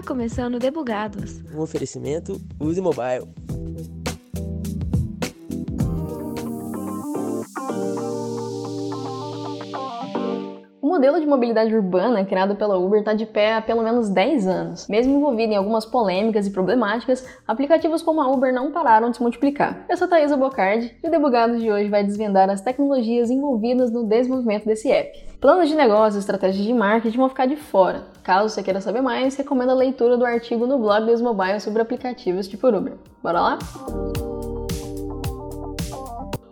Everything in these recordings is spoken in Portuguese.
Está começando Debugados. Um oferecimento Use Mobile. O modelo de mobilidade urbana criado pela Uber está de pé há pelo menos 10 anos. Mesmo envolvido em algumas polêmicas e problemáticas, aplicativos como a Uber não pararam de se multiplicar. Eu sou Thaisa Bocardi e o Debugados de hoje vai desvendar as tecnologias envolvidas no desenvolvimento desse app. Planos de negócio e estratégias de marketing vão ficar de fora. Caso você queira saber mais, recomendo a leitura do artigo no blog dos Mobile sobre aplicativos tipo Uber. Bora lá?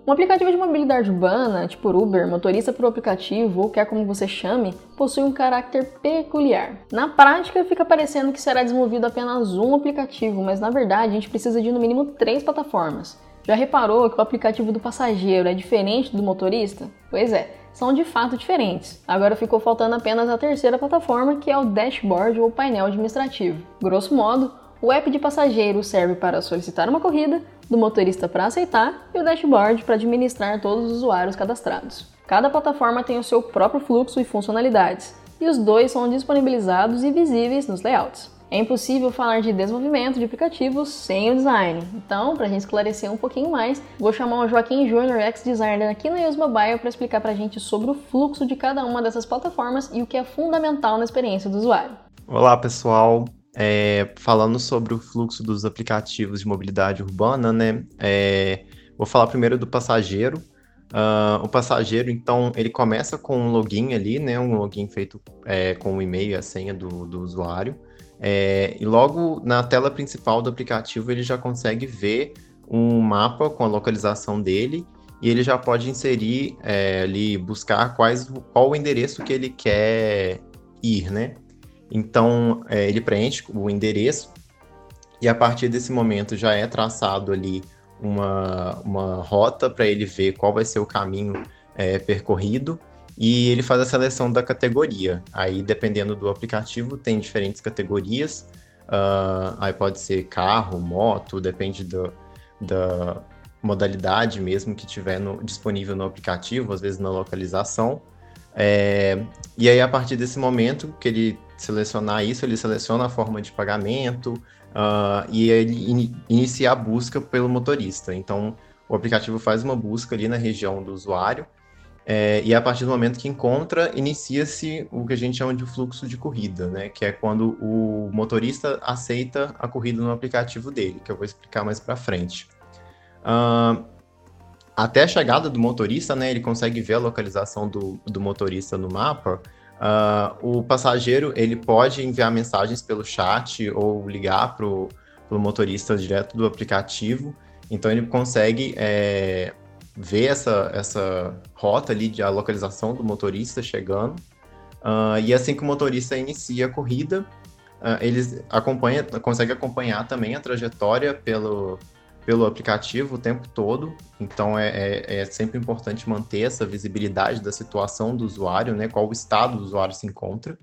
Um aplicativo de mobilidade urbana, tipo Uber, motorista por aplicativo ou quer como você chame, possui um caráter peculiar. Na prática, fica parecendo que será desenvolvido apenas um aplicativo, mas na verdade a gente precisa de no mínimo três plataformas. Já reparou que o aplicativo do passageiro é diferente do motorista? Pois é, são de fato diferentes. Agora ficou faltando apenas a terceira plataforma, que é o dashboard ou painel administrativo. Grosso modo, o app de passageiro serve para solicitar uma corrida, do motorista para aceitar e o dashboard para administrar todos os usuários cadastrados. Cada plataforma tem o seu próprio fluxo e funcionalidades, e os dois são disponibilizados e visíveis nos layouts. É impossível falar de desenvolvimento de aplicativos sem o design. Então, para a gente esclarecer um pouquinho mais, vou chamar o Joaquim Júnior, ex-designer aqui na Use Mobile, para explicar para a gente sobre o fluxo de cada uma dessas plataformas e o que é fundamental na experiência do usuário. Olá, pessoal. É, falando sobre o fluxo dos aplicativos de mobilidade urbana, né? É, vou falar primeiro do passageiro. Uh, o passageiro, então, ele começa com um login ali, né? Um login feito é, com o e-mail e a senha do, do usuário. É, e logo na tela principal do aplicativo ele já consegue ver um mapa com a localização dele e ele já pode inserir é, ali, buscar quais, qual o endereço que ele quer ir, né? Então é, ele preenche o endereço e a partir desse momento já é traçado ali uma, uma rota para ele ver qual vai ser o caminho é, percorrido e ele faz a seleção da categoria. Aí, dependendo do aplicativo, tem diferentes categorias. Uh, aí pode ser carro, moto, depende do, da modalidade mesmo que tiver no, disponível no aplicativo, às vezes na localização. É, e aí, a partir desse momento que ele selecionar isso, ele seleciona a forma de pagamento uh, e ele in, inicia a busca pelo motorista. Então, o aplicativo faz uma busca ali na região do usuário é, e a partir do momento que encontra, inicia-se o que a gente chama de fluxo de corrida, né? Que é quando o motorista aceita a corrida no aplicativo dele, que eu vou explicar mais para frente. Uh, até a chegada do motorista, né? Ele consegue ver a localização do, do motorista no mapa. Uh, o passageiro ele pode enviar mensagens pelo chat ou ligar para o motorista direto do aplicativo. Então ele consegue é, ver essa, essa rota ali de a localização do motorista chegando. Uh, e assim que o motorista inicia a corrida, uh, eles acompanha, consegue acompanhar também a trajetória pelo, pelo aplicativo o tempo todo. Então é, é, é, sempre importante manter essa visibilidade da situação do usuário, né? Qual o estado do usuário se encontra.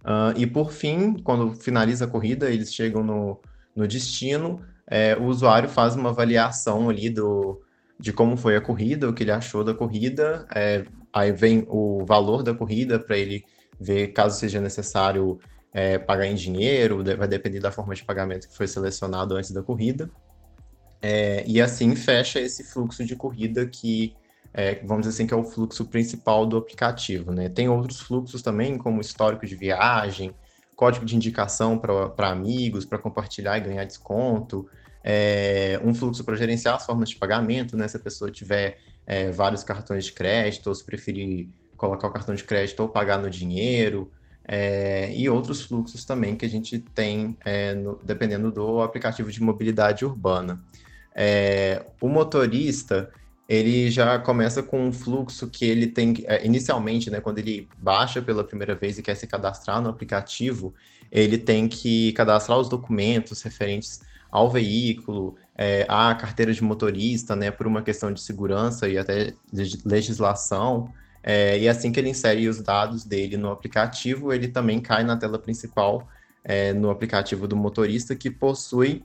Uh, e por fim, quando finaliza a corrida, eles chegam no, no destino, é, o usuário faz uma avaliação ali do, de como foi a corrida, o que ele achou da corrida, é, aí vem o valor da corrida para ele ver caso seja necessário é, pagar em dinheiro, vai depender da forma de pagamento que foi selecionado antes da corrida. É, e assim fecha esse fluxo de corrida que, é, vamos dizer assim, que é o fluxo principal do aplicativo. Né? Tem outros fluxos também, como histórico de viagem, código de indicação para amigos, para compartilhar e ganhar desconto, é, um fluxo para gerenciar as formas de pagamento, né? Se a pessoa tiver é, vários cartões de crédito, ou se preferir colocar o cartão de crédito ou pagar no dinheiro, é, e outros fluxos também que a gente tem é, no, dependendo do aplicativo de mobilidade urbana. É, o motorista ele já começa com um fluxo que ele tem é, inicialmente, né, quando ele baixa pela primeira vez e quer se cadastrar no aplicativo, ele tem que cadastrar os documentos referentes ao veículo, é, à carteira de motorista, né, por uma questão de segurança e até legislação. É, e assim que ele insere os dados dele no aplicativo, ele também cai na tela principal é, no aplicativo do motorista, que possui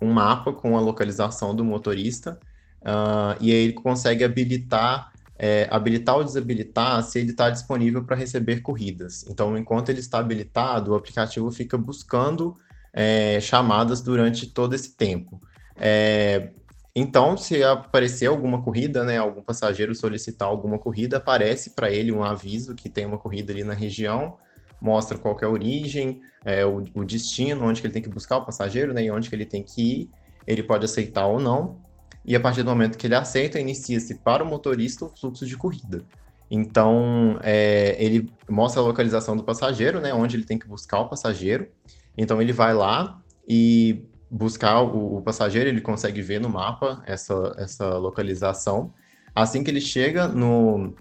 um mapa com a localização do motorista, uh, e aí ele consegue habilitar é, habilitar ou desabilitar se ele está disponível para receber corridas. Então, enquanto ele está habilitado, o aplicativo fica buscando é, chamadas durante todo esse tempo. É, então, se aparecer alguma corrida, né, algum passageiro solicitar alguma corrida, aparece para ele um aviso que tem uma corrida ali na região, mostra qual é a origem, é, o, o, destino, onde que ele tem que buscar o passageiro, né, e onde que ele tem que ir, ele pode aceitar ou não, e a partir do momento que ele aceita, inicia-se para o motorista o fluxo de corrida. Então, é, ele mostra a localização do passageiro, né, onde ele tem que buscar o passageiro, então ele vai lá e buscar o, o, passageiro, ele consegue ver no mapa essa, essa localização. Assim que ele chega no,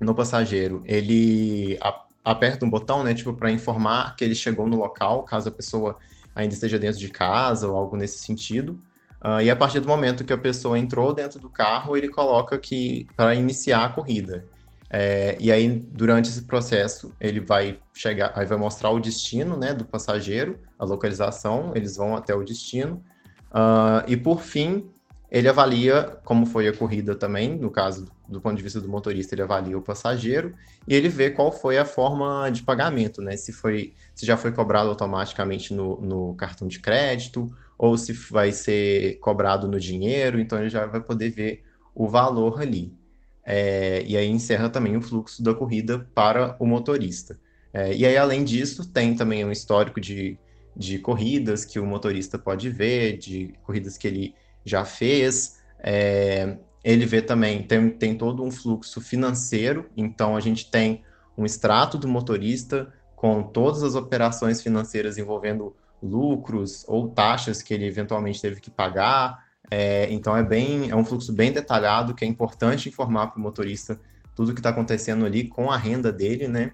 no passageiro, ele a, aperta um botão, né, tipo, para informar que ele chegou no local, caso a pessoa ainda esteja dentro de casa ou algo nesse sentido. Uh, e a partir do momento que a pessoa entrou dentro do carro, ele coloca que para iniciar a corrida. É, e aí, durante esse processo, ele vai chegar, aí vai mostrar o destino, né, do passageiro, a localização, eles vão até o destino. Uh, e por fim, ele avalia como foi a corrida também, no caso do ponto de vista do motorista, ele avalia o passageiro e ele vê qual foi a forma de pagamento, né? Se foi, se já foi cobrado automaticamente no, no cartão de crédito ou se vai ser cobrado no dinheiro, então ele já vai poder ver o valor ali. É, e aí encerra também o fluxo da corrida para o motorista. É, e aí, além disso, tem também um histórico de, de corridas que o motorista pode ver, de corridas que ele já fez. É, ele vê também, tem, tem todo um fluxo financeiro, então a gente tem um extrato do motorista com todas as operações financeiras envolvendo lucros ou taxas que ele eventualmente teve que pagar, é, então é bem, é um fluxo bem detalhado que é importante informar para o motorista tudo o que está acontecendo ali com a renda dele, né?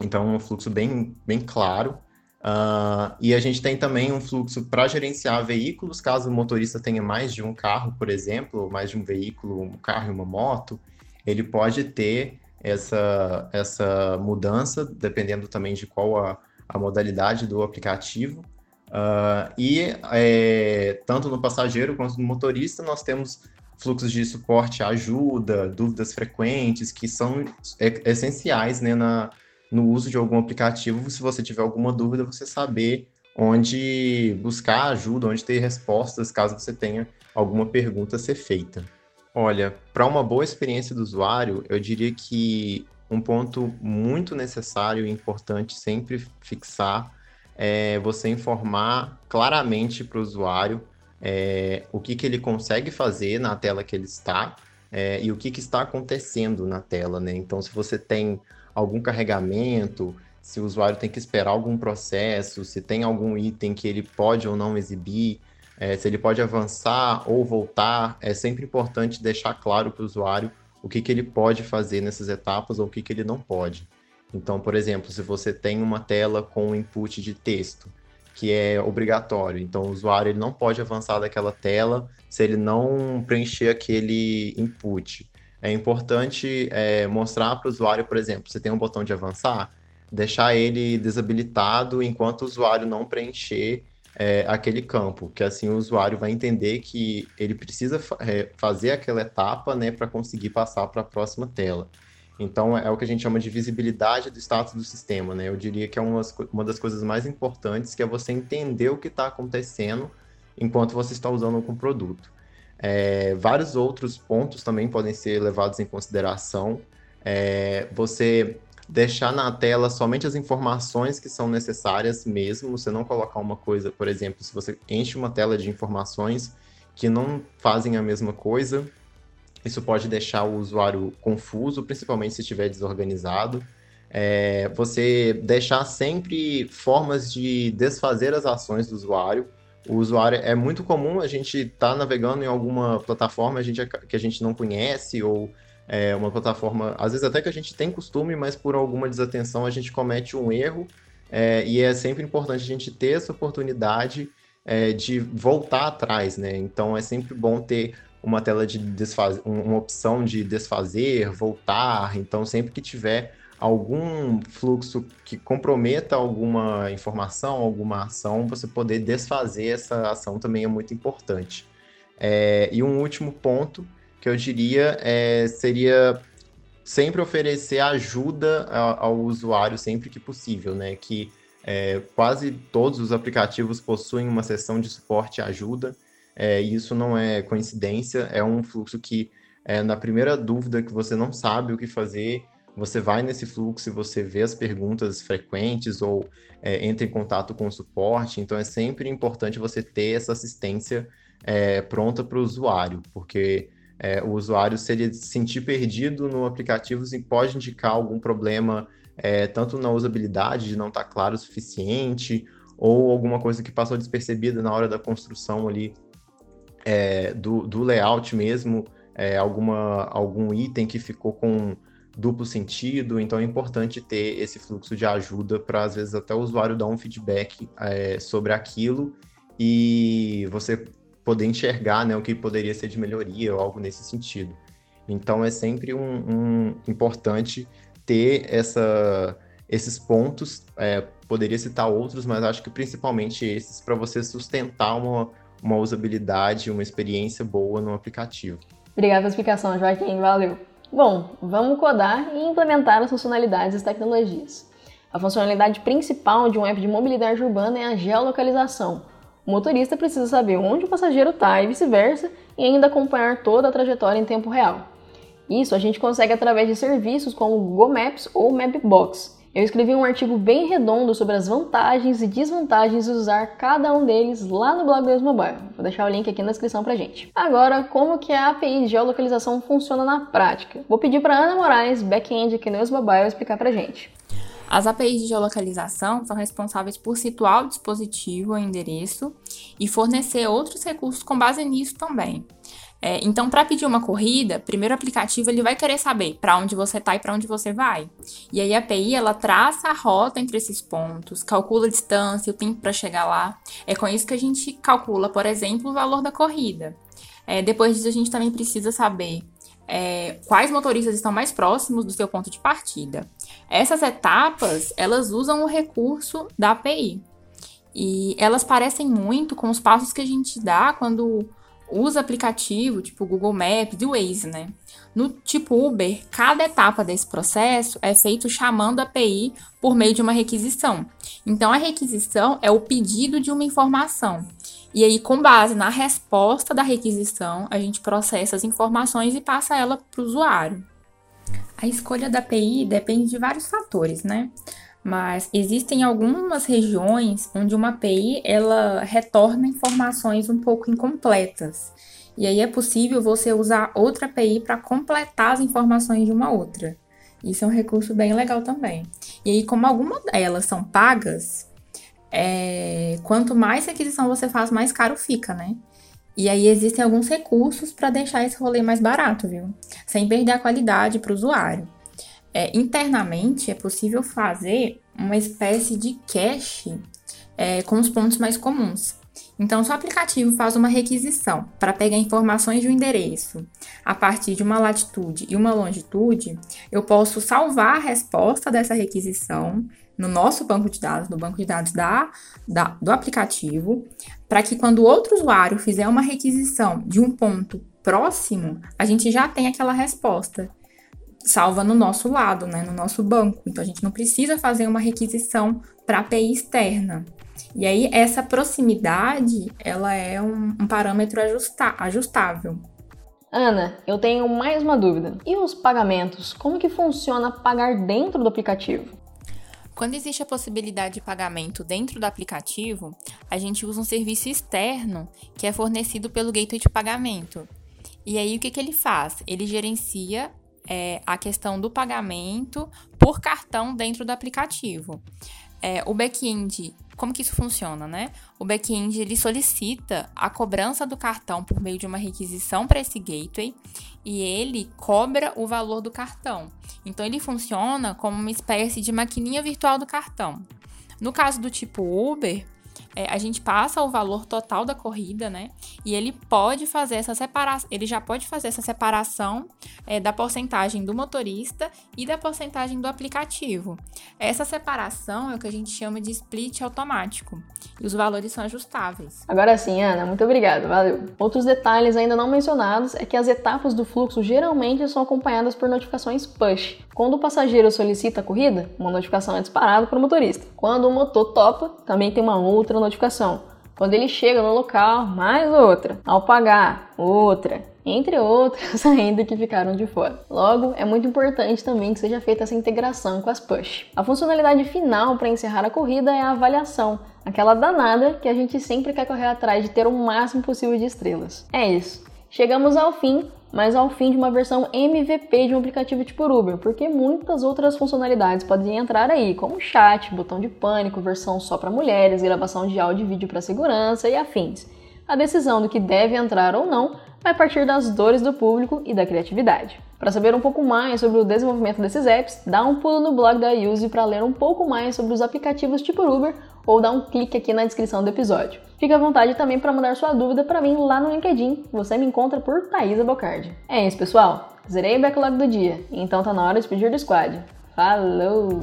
Então é um fluxo bem, bem claro. Uh, e a gente tem também um fluxo para gerenciar veículos, caso o motorista tenha mais de um carro, por exemplo, mais de um veículo, um carro e uma moto, ele pode ter essa, essa mudança, dependendo também de qual a, a modalidade do aplicativo. Uh, e é, tanto no passageiro quanto no motorista, nós temos fluxos de suporte, ajuda, dúvidas frequentes, que são essenciais né, na, no uso de algum aplicativo. Se você tiver alguma dúvida, você saber onde buscar ajuda, onde ter respostas, caso você tenha alguma pergunta a ser feita. Olha, para uma boa experiência do usuário, eu diria que um ponto muito necessário e importante sempre fixar é você informar claramente para o usuário é, o que, que ele consegue fazer na tela que ele está é, e o que, que está acontecendo na tela, né? Então, se você tem algum carregamento, se o usuário tem que esperar algum processo, se tem algum item que ele pode ou não exibir, é, se ele pode avançar ou voltar, é sempre importante deixar claro para o usuário o que, que ele pode fazer nessas etapas ou o que, que ele não pode. Então, por exemplo, se você tem uma tela com input de texto, que é obrigatório, então o usuário ele não pode avançar daquela tela se ele não preencher aquele input. É importante é, mostrar para o usuário, por exemplo, você tem um botão de avançar, deixar ele desabilitado enquanto o usuário não preencher é, aquele campo, que assim o usuário vai entender que ele precisa fa é, fazer aquela etapa né, para conseguir passar para a próxima tela. Então, é o que a gente chama de visibilidade do status do sistema, né? Eu diria que é uma, uma das coisas mais importantes, que é você entender o que está acontecendo enquanto você está usando algum produto. É, vários outros pontos também podem ser levados em consideração. É, você deixar na tela somente as informações que são necessárias mesmo, você não colocar uma coisa, por exemplo, se você enche uma tela de informações que não fazem a mesma coisa, isso pode deixar o usuário confuso, principalmente se estiver desorganizado. É, você deixar sempre formas de desfazer as ações do usuário. O usuário é muito comum a gente estar tá navegando em alguma plataforma a gente, que a gente não conhece ou é, uma plataforma, às vezes até que a gente tem costume, mas por alguma desatenção a gente comete um erro. É, e é sempre importante a gente ter essa oportunidade é, de voltar atrás, né? Então é sempre bom ter uma tela de desfazer, uma opção de desfazer, voltar. Então, sempre que tiver algum fluxo que comprometa alguma informação, alguma ação, você poder desfazer essa ação também é muito importante. É, e um último ponto que eu diria é, seria sempre oferecer ajuda ao, usuário sempre que possível, né? Que é, quase todos os aplicativos possuem uma seção de suporte e ajuda. É, isso não é coincidência, é um fluxo que, é, na primeira dúvida que você não sabe o que fazer, você vai nesse fluxo e você vê as perguntas frequentes ou é, entra em contato com o suporte. Então, é sempre importante você ter essa assistência é, pronta para o usuário, porque é, o usuário, se ele se sentir perdido no aplicativo, pode indicar algum problema, é, tanto na usabilidade, de não estar tá claro o suficiente, ou alguma coisa que passou despercebida na hora da construção ali é, do, do layout mesmo, é, alguma, algum item que ficou com duplo sentido, então é importante ter esse fluxo de ajuda para às vezes até o usuário dar um feedback é, sobre aquilo e você poder enxergar né, o que poderia ser de melhoria ou algo nesse sentido. Então é sempre um, um importante ter essa, esses pontos, é, poderia citar outros, mas acho que principalmente esses para você sustentar uma, uma usabilidade, uma experiência boa no aplicativo. Obrigada pela explicação, Joaquim, valeu. Bom, vamos codar e implementar as funcionalidades das tecnologias. A funcionalidade principal de um app de mobilidade urbana é a geolocalização, o motorista precisa saber onde o passageiro está e vice-versa, e ainda acompanhar toda a trajetória em tempo real. Isso a gente consegue através de serviços como Google Maps ou Mapbox. Eu escrevi um artigo bem redondo sobre as vantagens e desvantagens de usar cada um deles lá no blog do Mobile. Vou deixar o link aqui na descrição pra gente. Agora, como que a API de geolocalização funciona na prática? Vou pedir para Ana Moraes, back-end aqui no Mobile, explicar pra gente. As APIs de geolocalização são responsáveis por situar o dispositivo ou endereço e fornecer outros recursos com base nisso também. É, então, para pedir uma corrida, primeiro o aplicativo ele vai querer saber para onde você está e para onde você vai. E aí a API ela traça a rota entre esses pontos, calcula a distância, o tempo para chegar lá. É com isso que a gente calcula, por exemplo, o valor da corrida. É, depois disso, a gente também precisa saber é, quais motoristas estão mais próximos do seu ponto de partida. Essas etapas, elas usam o recurso da API. E elas parecem muito com os passos que a gente dá quando usa aplicativo, tipo Google Maps e Waze, né? No tipo Uber, cada etapa desse processo é feito chamando a API por meio de uma requisição. Então, a requisição é o pedido de uma informação. E aí, com base na resposta da requisição, a gente processa as informações e passa ela para o usuário. A escolha da API depende de vários fatores, né? Mas existem algumas regiões onde uma API ela retorna informações um pouco incompletas. E aí é possível você usar outra API para completar as informações de uma outra. Isso é um recurso bem legal também. E aí, como algumas delas são pagas, é, quanto mais requisição você faz, mais caro fica, né? E aí existem alguns recursos para deixar esse rolê mais barato, viu? Sem perder a qualidade para o usuário. É, internamente é possível fazer uma espécie de cache é, com os pontos mais comuns. Então, se o aplicativo faz uma requisição para pegar informações de um endereço a partir de uma latitude e uma longitude, eu posso salvar a resposta dessa requisição no nosso banco de dados, no banco de dados da, da do aplicativo, para que quando outro usuário fizer uma requisição de um ponto próximo, a gente já tem aquela resposta salva no nosso lado, né, no nosso banco. Então a gente não precisa fazer uma requisição para API externa. E aí essa proximidade, ela é um, um parâmetro ajusta ajustável. Ana, eu tenho mais uma dúvida. E os pagamentos? Como que funciona pagar dentro do aplicativo? Quando existe a possibilidade de pagamento dentro do aplicativo, a gente usa um serviço externo que é fornecido pelo gateway de pagamento. E aí o que, que ele faz? Ele gerencia é, a questão do pagamento por cartão dentro do aplicativo. É, o back-end como que isso funciona, né? O back-end ele solicita a cobrança do cartão por meio de uma requisição para esse gateway e ele cobra o valor do cartão. Então ele funciona como uma espécie de maquininha virtual do cartão. No caso do tipo Uber, é, a gente passa o valor total da corrida, né? E ele pode fazer essa separação, ele já pode fazer essa separação é, da porcentagem do motorista e da porcentagem do aplicativo. Essa separação é o que a gente chama de split automático. E os valores são ajustáveis. Agora sim, Ana, muito obrigado, valeu. Outros detalhes ainda não mencionados é que as etapas do fluxo geralmente são acompanhadas por notificações push. Quando o passageiro solicita a corrida, uma notificação é disparada para o motorista. Quando o motor topa, também tem uma outra notificação. Quando ele chega no local, mais outra. Ao pagar, outra. Entre outras ainda que ficaram de fora. Logo, é muito importante também que seja feita essa integração com as push. A funcionalidade final para encerrar a corrida é a avaliação, aquela danada que a gente sempre quer correr atrás de ter o máximo possível de estrelas. É isso. Chegamos ao fim, mas ao fim de uma versão MVP de um aplicativo tipo Uber, porque muitas outras funcionalidades podem entrar aí, como chat, botão de pânico, versão só para mulheres, gravação de áudio e vídeo para segurança e afins. A decisão do que deve entrar ou não vai partir das dores do público e da criatividade. Para saber um pouco mais sobre o desenvolvimento desses apps, dá um pulo no blog da Use para ler um pouco mais sobre os aplicativos tipo Uber ou dá um clique aqui na descrição do episódio. Fique à vontade também para mandar sua dúvida para mim lá no LinkedIn. Você me encontra por Thaisa Bocardi. É isso, pessoal. Zerei o backlog do dia, então tá na hora de pedir do squad. Falou!